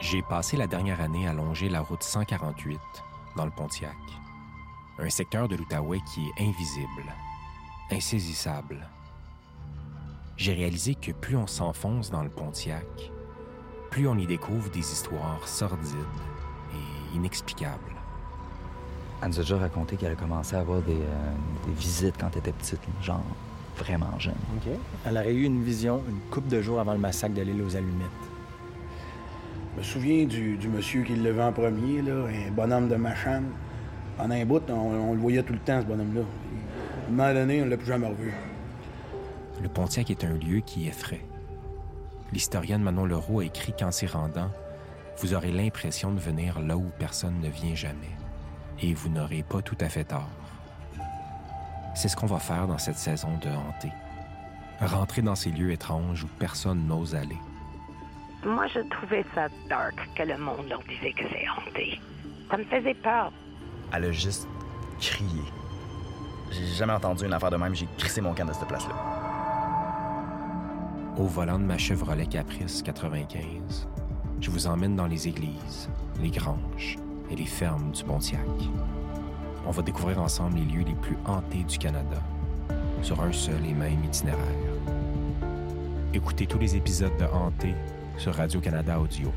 J'ai passé la dernière année à longer la route 148 dans le Pontiac. Un secteur de l'Outaouais qui est invisible, insaisissable. J'ai réalisé que plus on s'enfonce dans le Pontiac, plus on y découvre des histoires sordides et inexplicables. Elle nous a déjà raconté qu'elle a commencé à avoir des, euh, des visites quand elle était petite, genre vraiment jeune. Elle aurait eu une vision une couple de jours avant le massacre de l'île aux Allumettes. Je me souviens du, monsieur qui le levait en premier, un bonhomme de machan. Pendant un bout, on, on le voyait tout le temps, ce bonhomme-là. À un moment donné, on ne l'a plus jamais revu. Le Pontiac est un lieu qui effraie. L'historienne Manon Leroux a écrit qu'en s'y rendant, vous aurez l'impression de venir là où personne ne vient jamais. Et vous n'aurez pas tout à fait tort. C'est ce qu'on va faire dans cette saison de Hanté. Rentrer dans ces lieux étranges où personne n'ose aller. Moi, je trouvais ça dark que le monde leur disait que c'est hanté. Ça me faisait peur. Elle a juste crié. J'ai jamais entendu une affaire de même. J'ai crissé mon camp de cette place-là. Au volant de ma Chevrolet Caprice 95, je vous emmène dans les églises, les granges et les fermes du Pontiac. On va découvrir ensemble les lieux les plus hantés du Canada, sur un seul et même itinéraire. Écoutez tous les épisodes de Hanté sur Radio-Canada Audio.